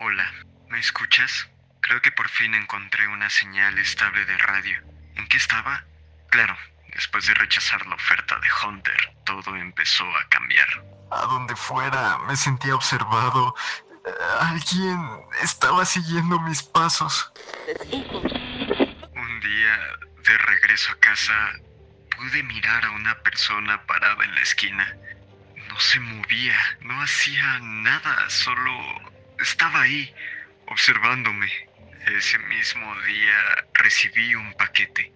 Hola, ¿me escuchas? Creo que por fin encontré una señal estable de radio. ¿En qué estaba? Claro, después de rechazar la oferta de Hunter, todo empezó a cambiar. A donde fuera, me sentía observado. Eh, Alguien estaba siguiendo mis pasos. Un día, de regreso a casa, pude mirar a una persona parada en la esquina. No se movía, no hacía nada, solo estaba ahí, observándome. Ese mismo día recibí un paquete.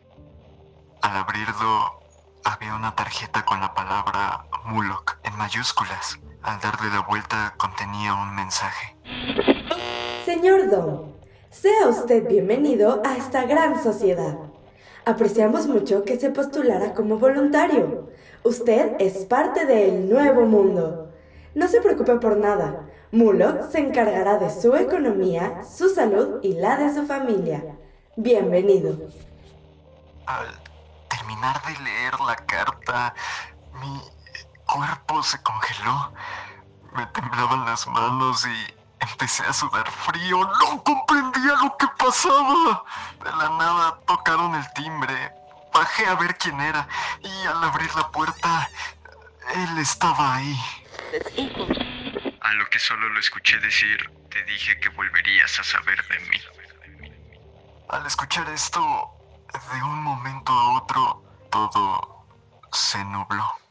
Al abrirlo, había una tarjeta con la palabra Mulok en mayúsculas. Al darle la vuelta contenía un mensaje. Señor Dom, sea usted bienvenido a esta gran sociedad. Apreciamos mucho que se postulara como voluntario. Usted es parte del nuevo mundo. No se preocupe por nada. Mulok se encargará de su economía, su salud y la de su familia. Bienvenido. Al terminar de leer la carta, mi cuerpo se congeló. Me temblaban las manos y empecé a sudar frío. No comprendía lo que pasaba. De la nada tocaron el timbre. Bajé a ver quién era y al abrir la puerta, él estaba ahí. A lo que solo lo escuché decir, te dije que volverías a saber de mí. Al escuchar esto, de un momento a otro, todo se nubló.